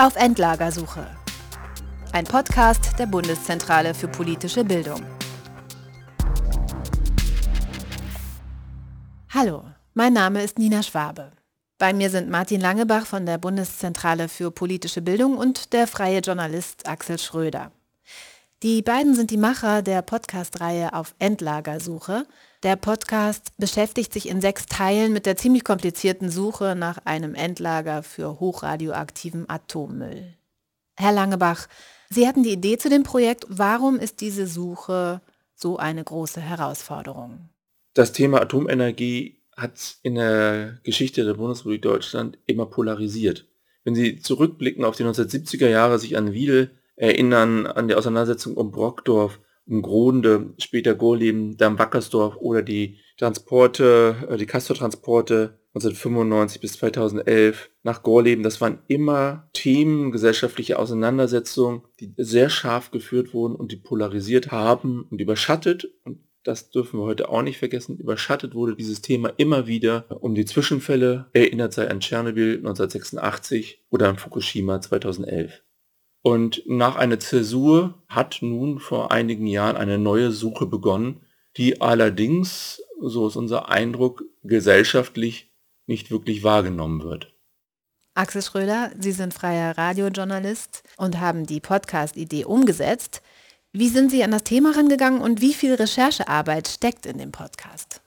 Auf Endlagersuche. Ein Podcast der Bundeszentrale für politische Bildung. Hallo, mein Name ist Nina Schwabe. Bei mir sind Martin Langebach von der Bundeszentrale für politische Bildung und der freie Journalist Axel Schröder. Die beiden sind die Macher der Podcast-Reihe auf Endlagersuche. Der Podcast beschäftigt sich in sechs Teilen mit der ziemlich komplizierten Suche nach einem Endlager für hochradioaktiven Atommüll. Herr Langebach, Sie hatten die Idee zu dem Projekt. Warum ist diese Suche so eine große Herausforderung? Das Thema Atomenergie hat in der Geschichte der Bundesrepublik Deutschland immer polarisiert. Wenn Sie zurückblicken auf die 1970er Jahre, sich an Wiedel erinnern an die Auseinandersetzung um Brockdorf, um Gronde, später Gorleben, dann Wackersdorf oder die Transporte, äh, die Castor-Transporte 1995 bis 2011 nach Gorleben. Das waren immer Themen, gesellschaftliche Auseinandersetzungen, die sehr scharf geführt wurden und die polarisiert haben und überschattet. Und das dürfen wir heute auch nicht vergessen, überschattet wurde dieses Thema immer wieder um die Zwischenfälle, erinnert sei an Tschernobyl 1986 oder an Fukushima 2011. Und nach einer Zäsur hat nun vor einigen Jahren eine neue Suche begonnen, die allerdings, so ist unser Eindruck, gesellschaftlich nicht wirklich wahrgenommen wird. Axel Schröder, Sie sind freier Radiojournalist und haben die Podcast-Idee umgesetzt. Wie sind Sie an das Thema rangegangen und wie viel Recherchearbeit steckt in dem Podcast?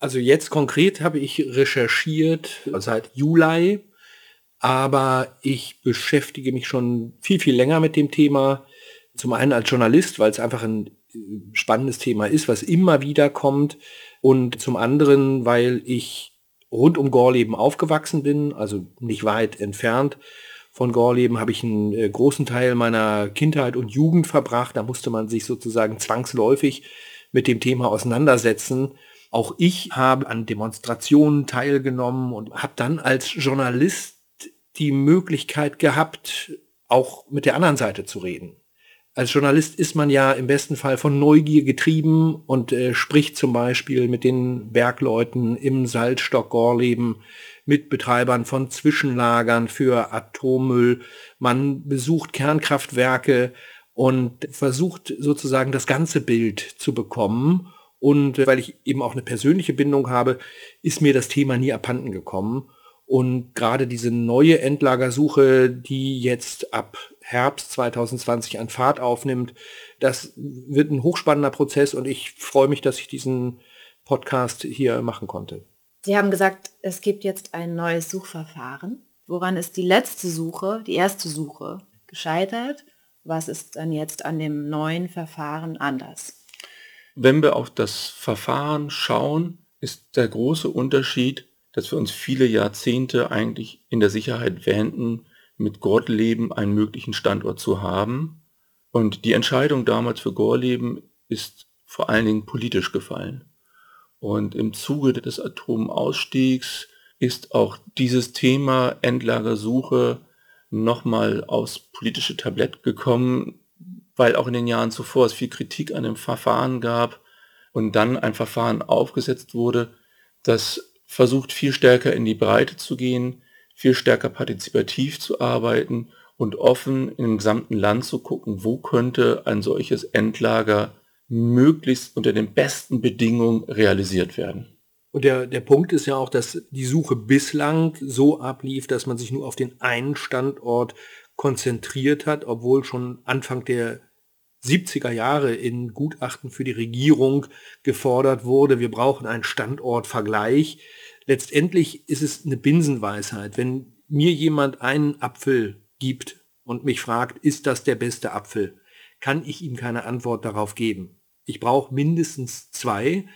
Also jetzt konkret habe ich recherchiert seit Juli aber ich beschäftige mich schon viel, viel länger mit dem Thema. Zum einen als Journalist, weil es einfach ein äh, spannendes Thema ist, was immer wieder kommt. Und zum anderen, weil ich rund um Gorleben aufgewachsen bin, also nicht weit entfernt von Gorleben habe ich einen äh, großen Teil meiner Kindheit und Jugend verbracht. Da musste man sich sozusagen zwangsläufig mit dem Thema auseinandersetzen. Auch ich habe an Demonstrationen teilgenommen und habe dann als Journalist die Möglichkeit gehabt, auch mit der anderen Seite zu reden. Als Journalist ist man ja im besten Fall von Neugier getrieben und äh, spricht zum Beispiel mit den Bergleuten im Salzstock Gorleben, mit Betreibern von Zwischenlagern für Atommüll. Man besucht Kernkraftwerke und versucht sozusagen das ganze Bild zu bekommen. Und äh, weil ich eben auch eine persönliche Bindung habe, ist mir das Thema nie abhanden gekommen. Und gerade diese neue Endlagersuche, die jetzt ab Herbst 2020 an Fahrt aufnimmt, das wird ein hochspannender Prozess und ich freue mich, dass ich diesen Podcast hier machen konnte. Sie haben gesagt, es gibt jetzt ein neues Suchverfahren. Woran ist die letzte Suche, die erste Suche gescheitert? Was ist dann jetzt an dem neuen Verfahren anders? Wenn wir auf das Verfahren schauen, ist der große Unterschied, dass wir uns viele Jahrzehnte eigentlich in der Sicherheit wähnten, mit Gorleben einen möglichen Standort zu haben. Und die Entscheidung damals für Gorleben ist vor allen Dingen politisch gefallen. Und im Zuge des Atomausstiegs ist auch dieses Thema Endlagersuche nochmal aufs politische Tablett gekommen, weil auch in den Jahren zuvor es viel Kritik an dem Verfahren gab und dann ein Verfahren aufgesetzt wurde, das versucht viel stärker in die Breite zu gehen, viel stärker partizipativ zu arbeiten und offen im gesamten Land zu gucken, wo könnte ein solches Endlager möglichst unter den besten Bedingungen realisiert werden. Und der, der Punkt ist ja auch, dass die Suche bislang so ablief, dass man sich nur auf den einen Standort konzentriert hat, obwohl schon Anfang der 70er Jahre in Gutachten für die Regierung gefordert wurde, wir brauchen einen Standortvergleich letztendlich ist es eine Binsenweisheit. Wenn mir jemand einen Apfel gibt und mich fragt, ist das der beste Apfel, kann ich ihm keine Antwort darauf geben. Ich brauche mindestens zwei.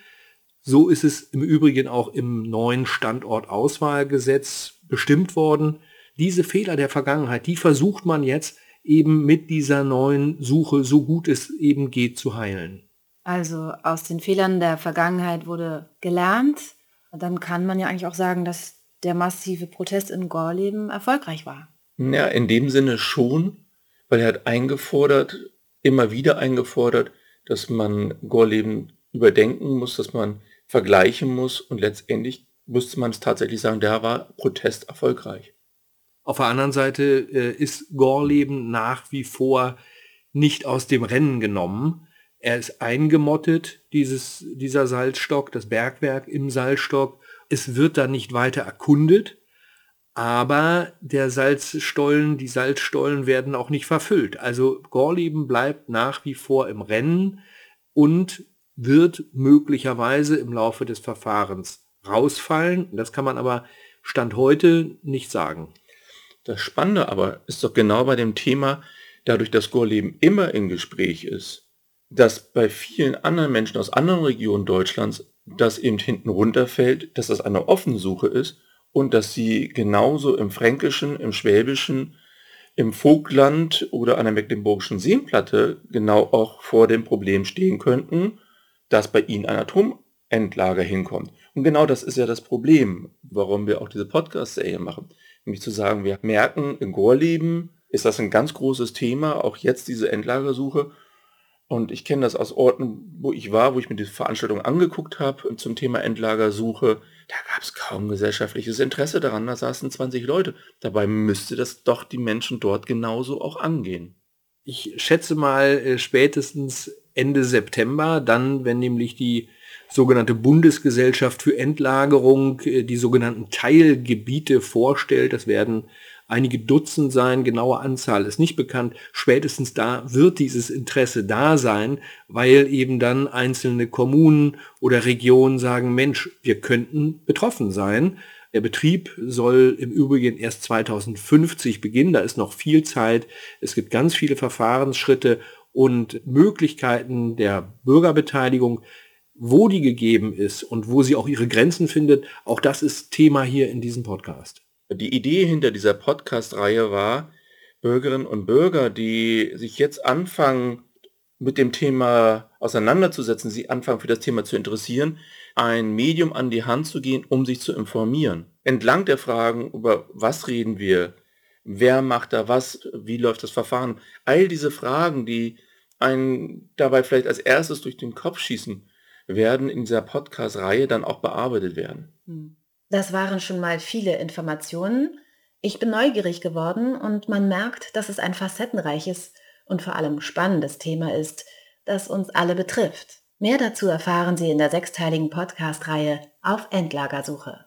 So ist es im Übrigen auch im neuen Standortauswahlgesetz bestimmt worden. Diese Fehler der Vergangenheit, die versucht man jetzt eben mit dieser neuen Suche so gut es eben geht zu heilen. Also aus den Fehlern der Vergangenheit wurde gelernt, dann kann man ja eigentlich auch sagen, dass der massive Protest in Gorleben erfolgreich war. Ja, in dem Sinne schon, weil er hat eingefordert, immer wieder eingefordert, dass man Gorleben überdenken muss, dass man vergleichen muss und letztendlich müsste man es tatsächlich sagen, da war Protest erfolgreich. Auf der anderen Seite äh, ist Gorleben nach wie vor nicht aus dem Rennen genommen. Er ist eingemottet, dieses, dieser Salzstock, das Bergwerk im Salzstock. Es wird da nicht weiter erkundet, aber der Salzstollen, die Salzstollen werden auch nicht verfüllt. Also Gorleben bleibt nach wie vor im Rennen und wird möglicherweise im Laufe des Verfahrens rausfallen. Das kann man aber Stand heute nicht sagen. Das Spannende aber ist doch genau bei dem Thema, dadurch, dass Gorleben immer im Gespräch ist, dass bei vielen anderen Menschen aus anderen Regionen Deutschlands das eben hinten runterfällt, dass das eine offene Suche ist und dass sie genauso im Fränkischen, im Schwäbischen, im Vogtland oder an der Mecklenburgischen Seenplatte genau auch vor dem Problem stehen könnten, dass bei ihnen ein Atomendlager hinkommt. Und genau das ist ja das Problem, warum wir auch diese Podcast-Serie machen. Nämlich zu sagen, wir merken, in Gorleben ist das ein ganz großes Thema, auch jetzt diese Endlagersuche. Und ich kenne das aus Orten, wo ich war, wo ich mir die Veranstaltung angeguckt habe zum Thema Endlagersuche. Da gab es kaum gesellschaftliches Interesse daran. Da saßen 20 Leute. Dabei müsste das doch die Menschen dort genauso auch angehen. Ich schätze mal äh, spätestens Ende September, dann, wenn nämlich die sogenannte Bundesgesellschaft für Endlagerung äh, die sogenannten Teilgebiete vorstellt. Das werden einige Dutzend sein, genaue Anzahl ist nicht bekannt. Spätestens da wird dieses Interesse da sein, weil eben dann einzelne Kommunen oder Regionen sagen, Mensch, wir könnten betroffen sein. Der Betrieb soll im Übrigen erst 2050 beginnen, da ist noch viel Zeit. Es gibt ganz viele Verfahrensschritte und Möglichkeiten der Bürgerbeteiligung, wo die gegeben ist und wo sie auch ihre Grenzen findet. Auch das ist Thema hier in diesem Podcast. Die Idee hinter dieser Podcast-Reihe war, Bürgerinnen und Bürger, die sich jetzt anfangen, mit dem Thema auseinanderzusetzen, sie anfangen für das Thema zu interessieren, ein Medium an die Hand zu gehen, um sich zu informieren. Entlang der Fragen, über was reden wir, wer macht da was, wie läuft das Verfahren, all diese Fragen, die einen dabei vielleicht als erstes durch den Kopf schießen, werden in dieser Podcast-Reihe dann auch bearbeitet werden. Hm. Das waren schon mal viele Informationen. Ich bin neugierig geworden und man merkt, dass es ein facettenreiches und vor allem spannendes Thema ist, das uns alle betrifft. Mehr dazu erfahren Sie in der sechsteiligen Podcast-Reihe auf Endlagersuche.